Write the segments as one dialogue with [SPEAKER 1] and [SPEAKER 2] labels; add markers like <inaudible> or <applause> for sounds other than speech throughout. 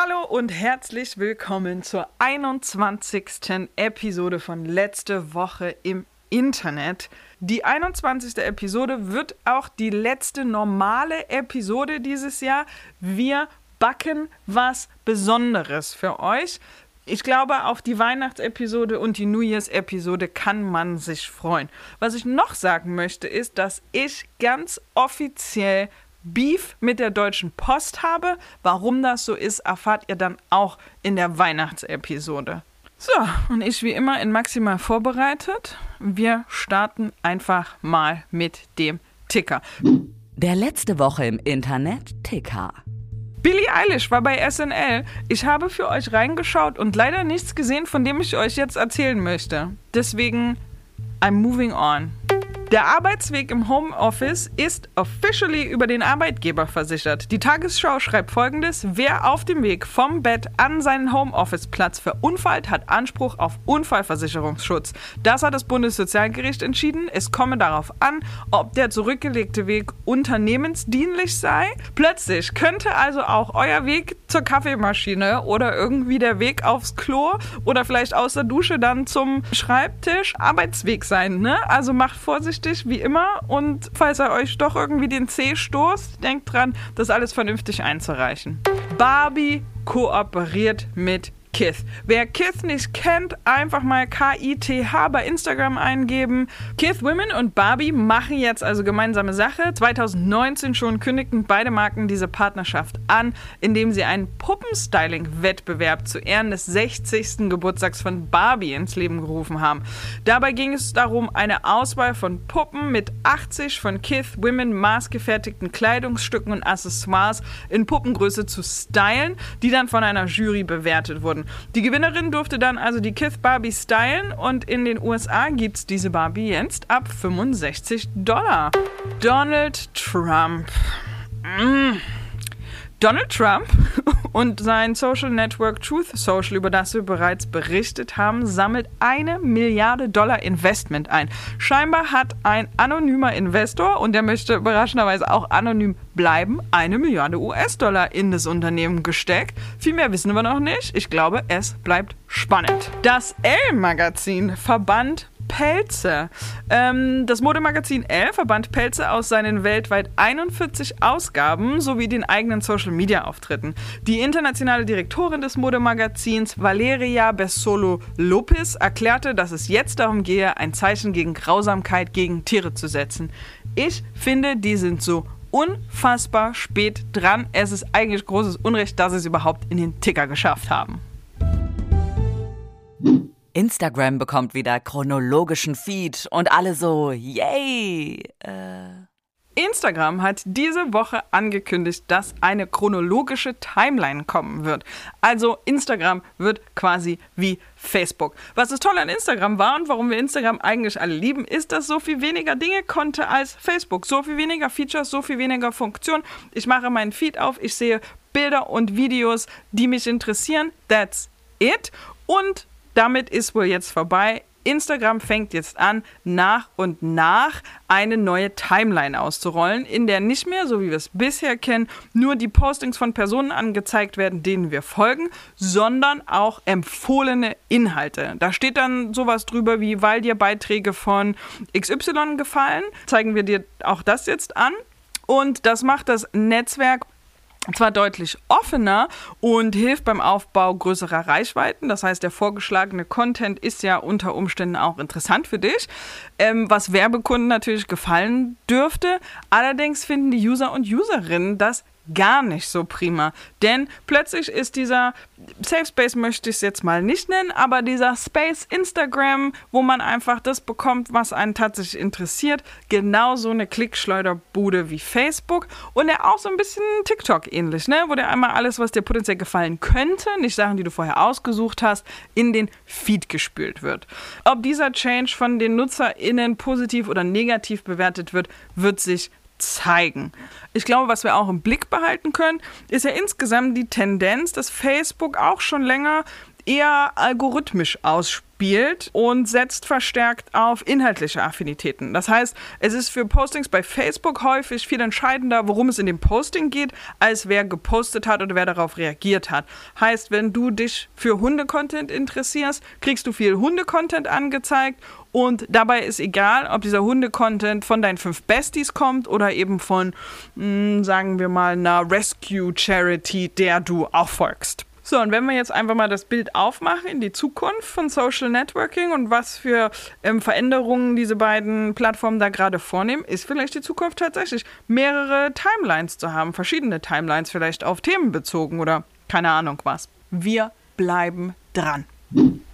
[SPEAKER 1] Hallo und herzlich willkommen zur 21. Episode von Letzte Woche im Internet. Die 21. Episode wird auch die letzte normale Episode dieses Jahr. Wir backen was Besonderes für euch. Ich glaube, auf die Weihnachtsepisode und die New Year's-Episode kann man sich freuen. Was ich noch sagen möchte, ist, dass ich ganz offiziell Beef mit der Deutschen Post habe. Warum das so ist, erfahrt ihr dann auch in der Weihnachtsepisode. So, und ich wie immer in maximal vorbereitet. Wir starten einfach mal mit dem Ticker.
[SPEAKER 2] Der letzte Woche im Internet Ticker.
[SPEAKER 1] Billie Eilish war bei SNL. Ich habe für euch reingeschaut und leider nichts gesehen, von dem ich euch jetzt erzählen möchte. Deswegen, I'm moving on. Der Arbeitsweg im Homeoffice ist officially über den Arbeitgeber versichert. Die Tagesschau schreibt folgendes: Wer auf dem Weg vom Bett an seinen Homeoffice-Platz verunfallt, hat Anspruch auf Unfallversicherungsschutz. Das hat das Bundessozialgericht entschieden. Es komme darauf an, ob der zurückgelegte Weg unternehmensdienlich sei. Plötzlich könnte also auch euer Weg zur Kaffeemaschine oder irgendwie der Weg aufs Klo oder vielleicht aus der Dusche dann zum Schreibtisch Arbeitsweg sein. Ne? Also macht vorsichtig wie immer und falls er euch doch irgendwie den C stoßt, denkt dran, das alles vernünftig einzureichen. Barbie kooperiert mit Kith. Wer Kith nicht kennt, einfach mal K-I-T-H bei Instagram eingeben. Kith Women und Barbie machen jetzt also gemeinsame Sache. 2019 schon kündigten beide Marken diese Partnerschaft an, indem sie einen Puppenstyling-Wettbewerb zu Ehren des 60. Geburtstags von Barbie ins Leben gerufen haben. Dabei ging es darum, eine Auswahl von Puppen mit 80 von Kith Women maßgefertigten Kleidungsstücken und Accessoires in Puppengröße zu stylen, die dann von einer Jury bewertet wurden. Die Gewinnerin durfte dann also die Kith Barbie stylen und in den USA gibt es diese Barbie jetzt ab 65 Dollar. Donald Trump. Mm. Donald Trump <laughs> und sein Social Network Truth Social, über das wir bereits berichtet haben, sammelt eine Milliarde Dollar Investment ein. Scheinbar hat ein anonymer Investor, und der möchte überraschenderweise auch anonym bleiben, eine Milliarde US-Dollar in das Unternehmen gesteckt. Viel mehr wissen wir noch nicht. Ich glaube, es bleibt spannend. Das L-Magazin verbannt Pelze. Ähm, das Modemagazin Elle verband Pelze aus seinen weltweit 41 Ausgaben sowie den eigenen Social-Media-Auftritten. Die internationale Direktorin des Modemagazins, Valeria Bessolo Lopez, erklärte, dass es jetzt darum gehe, ein Zeichen gegen Grausamkeit gegen Tiere zu setzen. Ich finde, die sind so unfassbar spät dran. Es ist eigentlich großes Unrecht, dass sie es überhaupt in den Ticker geschafft haben.
[SPEAKER 2] Instagram bekommt wieder chronologischen Feed und alle so, yay! Äh.
[SPEAKER 1] Instagram hat diese Woche angekündigt, dass eine chronologische Timeline kommen wird. Also Instagram wird quasi wie Facebook. Was das Tolle an Instagram war und warum wir Instagram eigentlich alle lieben, ist, dass so viel weniger Dinge konnte als Facebook. So viel weniger Features, so viel weniger Funktionen. Ich mache meinen Feed auf, ich sehe Bilder und Videos, die mich interessieren. That's it. Und damit ist wohl jetzt vorbei. Instagram fängt jetzt an, nach und nach eine neue Timeline auszurollen, in der nicht mehr, so wie wir es bisher kennen, nur die Postings von Personen angezeigt werden, denen wir folgen, sondern auch empfohlene Inhalte. Da steht dann sowas drüber wie, weil dir Beiträge von XY gefallen, zeigen wir dir auch das jetzt an. Und das macht das Netzwerk zwar deutlich offener und hilft beim Aufbau größerer Reichweiten. Das heißt, der vorgeschlagene Content ist ja unter Umständen auch interessant für dich, ähm, was Werbekunden natürlich gefallen dürfte. Allerdings finden die User und Userinnen das gar nicht so prima. Denn plötzlich ist dieser Safe Space, möchte ich es jetzt mal nicht nennen, aber dieser Space Instagram, wo man einfach das bekommt, was einen tatsächlich interessiert, genauso eine Klickschleuderbude wie Facebook und der auch so ein bisschen TikTok ähnlich, ne? wo der einmal alles, was dir potenziell gefallen könnte, nicht Sachen, die du vorher ausgesucht hast, in den Feed gespült wird. Ob dieser Change von den NutzerInnen positiv oder negativ bewertet wird, wird sich zeigen. Ich glaube, was wir auch im Blick behalten können, ist ja insgesamt die Tendenz, dass Facebook auch schon länger eher algorithmisch ausspielt und setzt verstärkt auf inhaltliche Affinitäten. Das heißt, es ist für Postings bei Facebook häufig viel entscheidender, worum es in dem Posting geht, als wer gepostet hat oder wer darauf reagiert hat. Heißt, wenn du dich für Hunde-Content interessierst, kriegst du viel Hunde-Content angezeigt und dabei ist egal, ob dieser Hunde-Content von deinen fünf Besties kommt oder eben von, mh, hm, sagen wir mal, einer Rescue-Charity, der du auch folgst. So, und wenn wir jetzt einfach mal das Bild aufmachen in die Zukunft von Social Networking und was für ähm, Veränderungen diese beiden Plattformen da gerade vornehmen, ist vielleicht die Zukunft tatsächlich mehrere Timelines zu haben, verschiedene Timelines vielleicht auf Themen bezogen oder keine Ahnung was. Wir bleiben dran.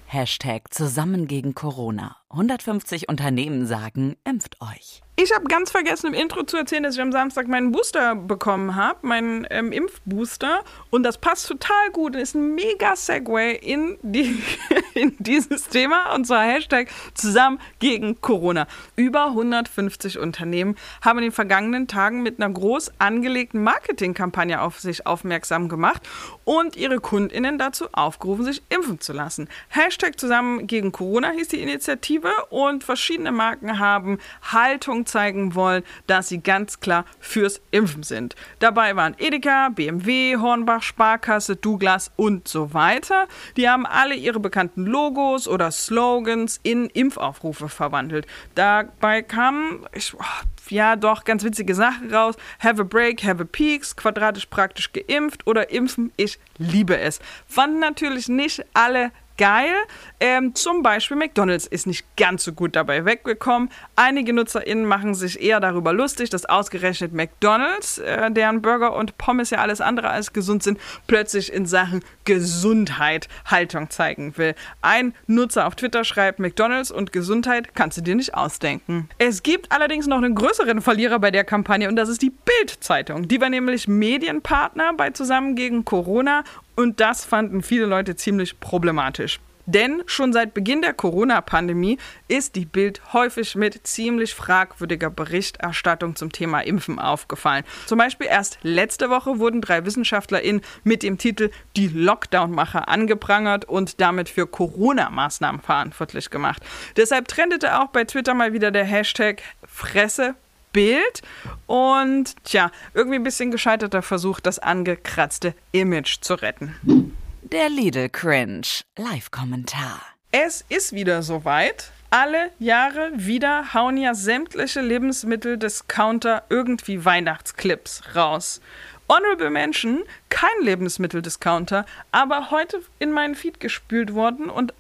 [SPEAKER 2] Hashtag zusammen gegen Corona. 150 Unternehmen sagen, impft euch.
[SPEAKER 1] Ich habe ganz vergessen im Intro zu erzählen, dass ich am Samstag meinen Booster bekommen habe, meinen ähm, Impfbooster. Und das passt total gut und ist ein mega Segway in, die, <laughs> in dieses Thema. Und zwar Hashtag zusammen gegen Corona. Über 150 Unternehmen haben in den vergangenen Tagen mit einer groß angelegten Marketingkampagne auf sich aufmerksam gemacht und ihre KundInnen dazu aufgerufen, sich impfen zu lassen. Hashtag zusammen gegen Corona hieß die Initiative und verschiedene Marken haben Haltung zeigen wollen, dass sie ganz klar fürs Impfen sind. Dabei waren Edeka, BMW, Hornbach, Sparkasse, Douglas und so weiter. Die haben alle ihre bekannten Logos oder Slogans in Impfaufrufe verwandelt. Dabei kamen, ich, oh, ja doch, ganz witzige Sachen raus. Have a break, have a peaks, quadratisch praktisch geimpft oder impfen, ich liebe es. Fanden natürlich nicht alle geil. Ähm, zum Beispiel McDonald's ist nicht ganz so gut dabei weggekommen. Einige NutzerInnen machen sich eher darüber lustig, dass ausgerechnet McDonald's, äh, deren Burger und Pommes ja alles andere als gesund sind, plötzlich in Sachen Gesundheit Haltung zeigen will. Ein Nutzer auf Twitter schreibt, McDonald's und Gesundheit kannst du dir nicht ausdenken. Es gibt allerdings noch einen größeren Verlierer bei der Kampagne und das ist die Bild-Zeitung. Die war nämlich Medienpartner bei Zusammen gegen Corona und das fanden viele Leute ziemlich problematisch. Denn schon seit Beginn der Corona-Pandemie ist die Bild häufig mit ziemlich fragwürdiger Berichterstattung zum Thema Impfen aufgefallen. Zum Beispiel erst letzte Woche wurden drei WissenschaftlerInnen mit dem Titel Die Lockdown-Macher angeprangert und damit für Corona-Maßnahmen verantwortlich gemacht. Deshalb trendete auch bei Twitter mal wieder der Hashtag Fresse Bild. Und tja, irgendwie ein bisschen gescheiterter Versuch, das angekratzte Image zu retten.
[SPEAKER 2] Der Lidl Cringe. Live-Kommentar.
[SPEAKER 1] Es ist wieder soweit. Alle Jahre wieder hauen ja sämtliche Lebensmitteldiscounter irgendwie Weihnachtsclips raus. Honorable Mention, kein Lebensmitteldiscounter, aber heute in meinen Feed gespült worden und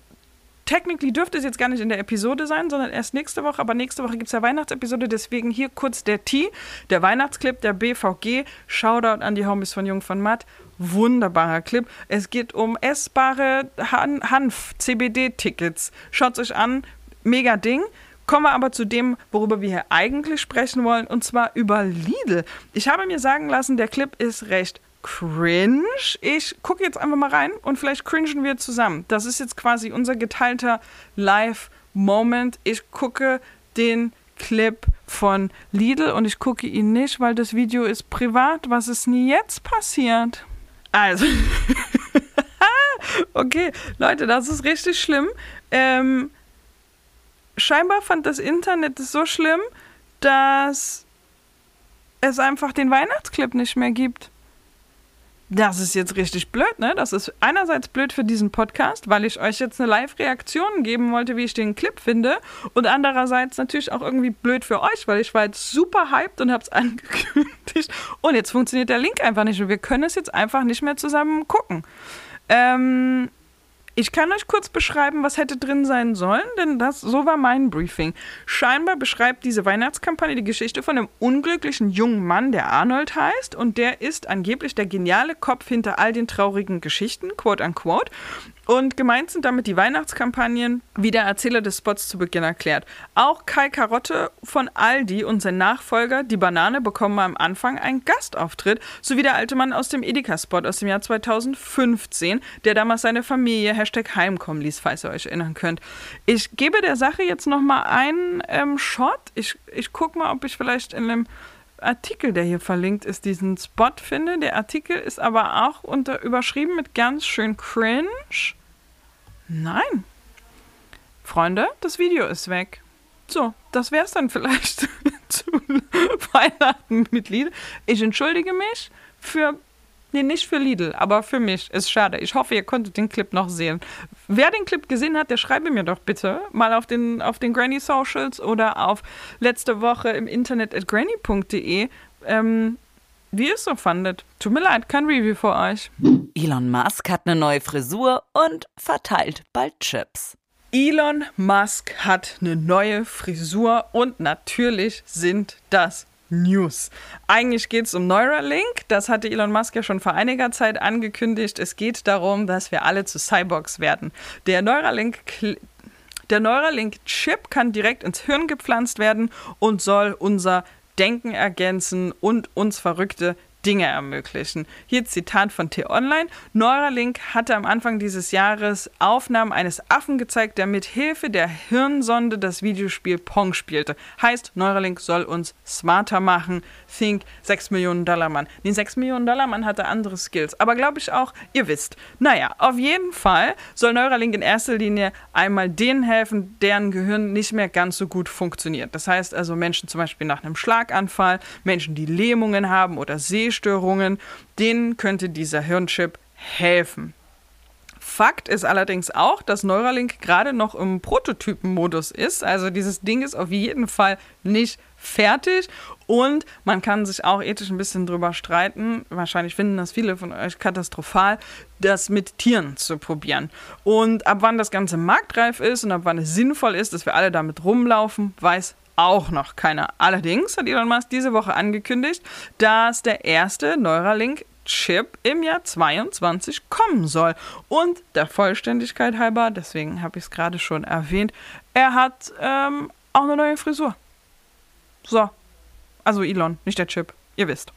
[SPEAKER 1] technically dürfte es jetzt gar nicht in der Episode sein, sondern erst nächste Woche. Aber nächste Woche gibt es ja Weihnachtsepisode, deswegen hier kurz der T, der Weihnachtsclip der BVG. Shoutout an die Homies von Jung von Matt. Wunderbarer Clip. Es geht um essbare Han Hanf-CBD-Tickets. Schaut euch an. Mega Ding. Kommen wir aber zu dem, worüber wir hier eigentlich sprechen wollen, und zwar über Lidl. Ich habe mir sagen lassen, der Clip ist recht cringe. Ich gucke jetzt einfach mal rein und vielleicht cringen wir zusammen. Das ist jetzt quasi unser geteilter Live-Moment. Ich gucke den Clip von Lidl und ich gucke ihn nicht, weil das Video ist privat. Was ist nie jetzt passiert? Also, <laughs> okay, Leute, das ist richtig schlimm. Ähm, scheinbar fand das Internet es so schlimm, dass es einfach den Weihnachtsclip nicht mehr gibt. Das ist jetzt richtig blöd, ne? Das ist einerseits blöd für diesen Podcast, weil ich euch jetzt eine Live-Reaktion geben wollte, wie ich den Clip finde. Und andererseits natürlich auch irgendwie blöd für euch, weil ich war jetzt super hyped und hab's <laughs> angekündigt. Und jetzt funktioniert der Link einfach nicht und wir können es jetzt einfach nicht mehr zusammen gucken. Ähm, Ich kann euch kurz beschreiben, was hätte drin sein sollen, denn das so war mein Briefing. Scheinbar beschreibt diese Weihnachtskampagne die Geschichte von einem unglücklichen jungen Mann, der Arnold heißt, und der ist angeblich der geniale Kopf hinter all den traurigen Geschichten, quote unquote. Und gemeint sind damit die Weihnachtskampagnen, wie der Erzähler des Spots zu Beginn erklärt. Auch Kai Karotte von Aldi und sein Nachfolger, die Banane, bekommen am Anfang einen Gastauftritt, sowie der alte Mann aus dem Edeka-Spot aus dem Jahr 2015, der damals seine Familie Hashtag heimkommen ließ, falls ihr euch erinnern könnt. Ich gebe der Sache jetzt nochmal einen ähm, Shot. Ich, ich gucke mal, ob ich vielleicht in einem Artikel, der hier verlinkt ist, diesen Spot finde. Der Artikel ist aber auch unter, überschrieben mit ganz schön cringe. Nein. Freunde, das Video ist weg. So, das wär's dann vielleicht <laughs> zu Weihnachten mit Lidl. Ich entschuldige mich für Nee, nicht für Lidl, aber für mich. Ist schade. Ich hoffe, ihr konntet den Clip noch sehen. Wer den Clip gesehen hat, der schreibe mir doch bitte mal auf den, auf den Granny Socials oder auf letzte Woche im Internet at granny.de, ähm, wie ihr es so fandet. Tut mir leid, kein Review für euch.
[SPEAKER 2] Elon Musk hat eine neue Frisur und verteilt bald Chips.
[SPEAKER 1] Elon Musk hat eine neue Frisur und natürlich sind das News. Eigentlich geht es um Neuralink. Das hatte Elon Musk ja schon vor einiger Zeit angekündigt. Es geht darum, dass wir alle zu Cyborgs werden. Der Neuralink der Neuralink-Chip kann direkt ins Hirn gepflanzt werden und soll unser Denken ergänzen und uns verrückte Dinge ermöglichen. Hier Zitat von T-Online. Neuralink hatte am Anfang dieses Jahres Aufnahmen eines Affen gezeigt, der mit Hilfe der Hirnsonde das Videospiel Pong spielte. Heißt, Neuralink soll uns smarter machen. Think 6 Millionen Dollar Mann. Den 6 Millionen Dollar Mann hatte andere Skills. Aber glaube ich auch, ihr wisst. Naja, auf jeden Fall soll Neuralink in erster Linie einmal denen helfen, deren Gehirn nicht mehr ganz so gut funktioniert. Das heißt also Menschen zum Beispiel nach einem Schlaganfall, Menschen, die Lähmungen haben oder Seh Sehstörungen, denen könnte dieser Hirnchip helfen. Fakt ist allerdings auch, dass Neuralink gerade noch im Prototypenmodus ist. Also dieses Ding ist auf jeden Fall nicht fertig und man kann sich auch ethisch ein bisschen drüber streiten. Wahrscheinlich finden das viele von euch katastrophal, das mit Tieren zu probieren. Und ab wann das Ganze marktreif ist und ab wann es sinnvoll ist, dass wir alle damit rumlaufen, weiß auch noch keiner. Allerdings hat Elon Musk diese Woche angekündigt, dass der erste Neuralink Chip im Jahr 22 kommen soll. Und der Vollständigkeit halber, deswegen habe ich es gerade schon erwähnt, er hat ähm, auch eine neue Frisur. So. Also Elon, nicht der Chip. Ihr wisst.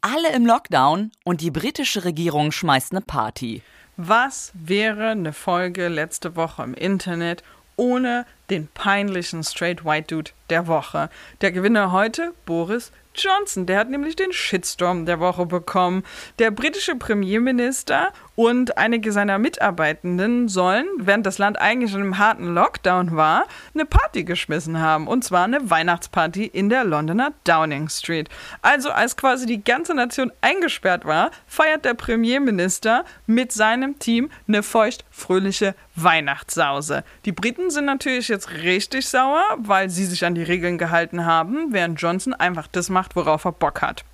[SPEAKER 2] Alle im Lockdown und die britische Regierung schmeißt eine Party.
[SPEAKER 1] Was wäre eine Folge letzte Woche im Internet ohne den peinlichen Straight White Dude der Woche. Der Gewinner heute, Boris Johnson. Der hat nämlich den Shitstorm der Woche bekommen. Der britische Premierminister und einige seiner Mitarbeitenden sollen, während das Land eigentlich in einem harten Lockdown war, eine Party geschmissen haben. Und zwar eine Weihnachtsparty in der Londoner Downing Street. Also als quasi die ganze Nation eingesperrt war, feiert der Premierminister mit seinem Team eine feucht-fröhliche Weihnachtssause. Die Briten sind natürlich jetzt richtig sauer, weil sie sich an die Regeln gehalten haben, während Johnson einfach das macht, worauf er Bock hat.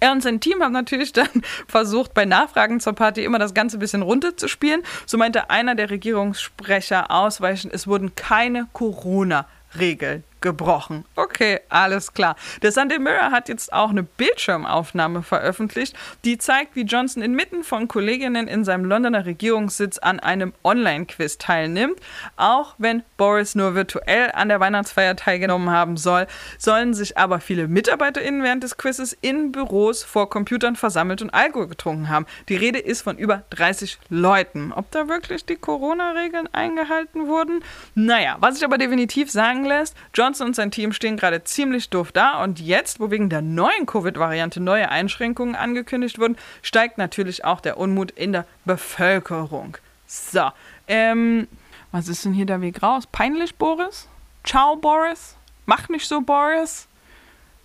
[SPEAKER 1] Er und sein Team haben natürlich dann <laughs> versucht, bei Nachfragen zur Party immer das Ganze ein bisschen runterzuspielen. So meinte einer der Regierungssprecher ausweichend, es wurden keine Corona-Regeln gebrochen. Okay, alles klar. Der Sunday Mirror hat jetzt auch eine Bildschirmaufnahme veröffentlicht, die zeigt, wie Johnson inmitten von Kolleginnen in seinem Londoner Regierungssitz an einem Online-Quiz teilnimmt. Auch wenn Boris nur virtuell an der Weihnachtsfeier teilgenommen haben soll, sollen sich aber viele MitarbeiterInnen während des Quizzes in Büros vor Computern versammelt und Alkohol getrunken haben. Die Rede ist von über 30 Leuten. Ob da wirklich die Corona-Regeln eingehalten wurden? Naja, was sich aber definitiv sagen lässt, Johnson Johnson und sein Team stehen gerade ziemlich doof da und jetzt, wo wegen der neuen Covid-Variante neue Einschränkungen angekündigt wurden, steigt natürlich auch der Unmut in der Bevölkerung. So, ähm, was ist denn hier der Weg raus? Peinlich, Boris? Ciao, Boris? Mach nicht so, Boris?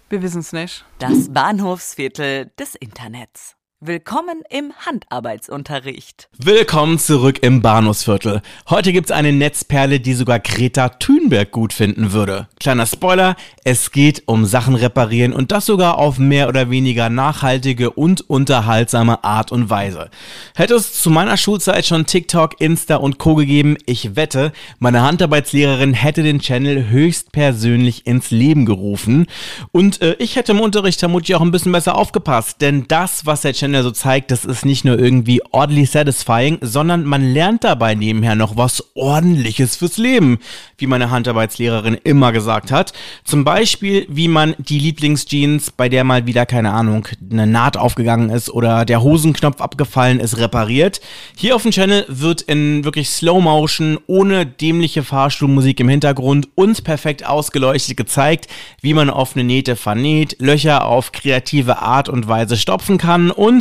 [SPEAKER 1] Wir wissen es nicht.
[SPEAKER 2] Das Bahnhofsviertel des Internets. Willkommen im Handarbeitsunterricht.
[SPEAKER 3] Willkommen zurück im Bahnhofsviertel. Heute gibt's eine Netzperle, die sogar Greta Thunberg gut finden würde. Kleiner Spoiler, es geht um Sachen reparieren und das sogar auf mehr oder weniger nachhaltige und unterhaltsame Art und Weise. Hätte es zu meiner Schulzeit schon TikTok, Insta und Co gegeben, ich wette, meine Handarbeitslehrerin hätte den Channel höchstpersönlich ins Leben gerufen und äh, ich hätte im Unterricht vermutlich auch ein bisschen besser aufgepasst, denn das, was der Channel Channel so zeigt, das ist nicht nur irgendwie oddly satisfying, sondern man lernt dabei nebenher noch was ordentliches fürs Leben, wie meine Handarbeitslehrerin immer gesagt hat. Zum Beispiel, wie man die Lieblingsjeans, bei der mal wieder, keine Ahnung, eine Naht aufgegangen ist oder der Hosenknopf abgefallen ist, repariert. Hier auf dem Channel wird in wirklich Slow Motion, ohne dämliche Fahrstuhlmusik im Hintergrund und perfekt ausgeleuchtet gezeigt, wie man offene Nähte vernäht, Löcher auf kreative Art und Weise stopfen kann und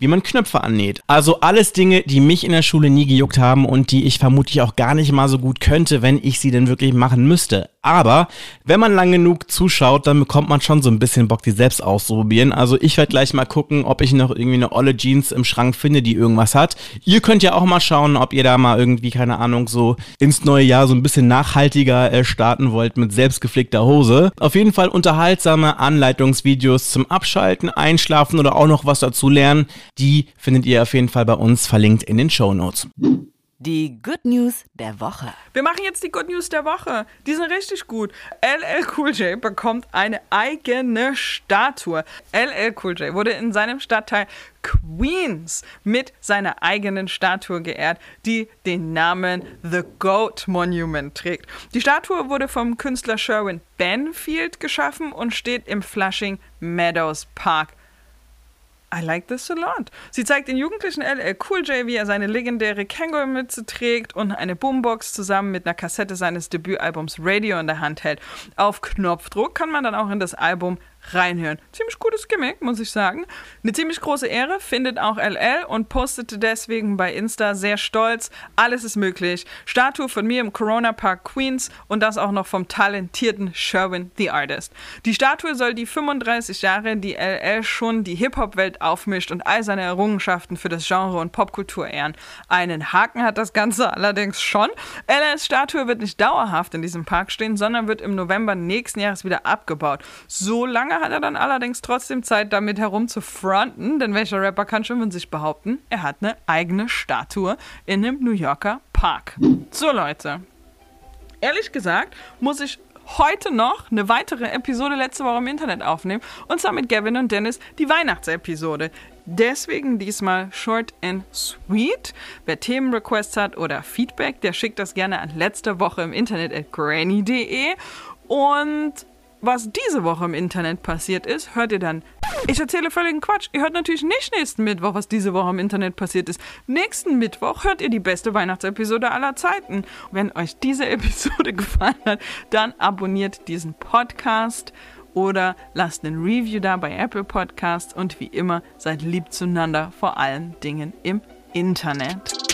[SPEAKER 3] wie man Knöpfe annäht. Also alles Dinge, die mich in der Schule nie gejuckt haben und die ich vermutlich auch gar nicht mal so gut könnte, wenn ich sie denn wirklich machen müsste. Aber wenn man lang genug zuschaut, dann bekommt man schon so ein bisschen Bock, die selbst auszuprobieren. Also ich werde gleich mal gucken, ob ich noch irgendwie eine olle Jeans im Schrank finde, die irgendwas hat. Ihr könnt ja auch mal schauen, ob ihr da mal irgendwie, keine Ahnung, so ins neue Jahr so ein bisschen nachhaltiger äh, starten wollt mit selbstgeflickter Hose. Auf jeden Fall unterhaltsame Anleitungsvideos zum Abschalten, Einschlafen oder auch noch was dazu lernen. Die findet ihr auf jeden Fall bei uns verlinkt in den Show Notes.
[SPEAKER 2] Die Good News der Woche.
[SPEAKER 1] Wir machen jetzt die Good News der Woche. Die sind richtig gut. LL Cool J bekommt eine eigene Statue. LL Cool J wurde in seinem Stadtteil Queens mit seiner eigenen Statue geehrt, die den Namen The Goat Monument trägt. Die Statue wurde vom Künstler Sherwin Benfield geschaffen und steht im Flushing Meadows Park I like this a lot. Sie zeigt den jugendlichen LL Cool J, wie er seine legendäre Kangol-Mütze trägt und eine Boombox zusammen mit einer Kassette seines Debütalbums Radio in der Hand hält. Auf Knopfdruck kann man dann auch in das Album reinhören. Ziemlich gutes Gimmick, muss ich sagen. Eine ziemlich große Ehre findet auch LL und postete deswegen bei Insta sehr stolz. Alles ist möglich. Statue von mir im Corona Park Queens und das auch noch vom talentierten Sherwin the Artist. Die Statue soll die 35 Jahre, die LL schon die Hip-Hop-Welt aufmischt und all seine Errungenschaften für das Genre und Popkultur ehren. Einen Haken hat das Ganze allerdings schon. LLs Statue wird nicht dauerhaft in diesem Park stehen, sondern wird im November nächsten Jahres wieder abgebaut. So lange lange hat er dann allerdings trotzdem Zeit, damit herumzufronten, denn welcher Rapper kann schon von sich behaupten, er hat eine eigene Statue in einem New Yorker Park. So Leute, ehrlich gesagt muss ich heute noch eine weitere Episode letzte Woche im Internet aufnehmen. Und zwar mit Gavin und Dennis die Weihnachtsepisode. Deswegen diesmal short and sweet. Wer Themenrequests hat oder Feedback, der schickt das gerne an letzte Woche im Internet at granny.de. Und was diese Woche im Internet passiert ist, hört ihr dann. Ich erzähle völligen Quatsch. Ihr hört natürlich nicht nächsten Mittwoch, was diese Woche im Internet passiert ist. Nächsten Mittwoch hört ihr die beste Weihnachtsepisode aller Zeiten. Wenn euch diese Episode <laughs> gefallen hat, dann abonniert diesen Podcast oder lasst einen Review da bei Apple Podcasts und wie immer seid lieb zueinander, vor allen Dingen im Internet.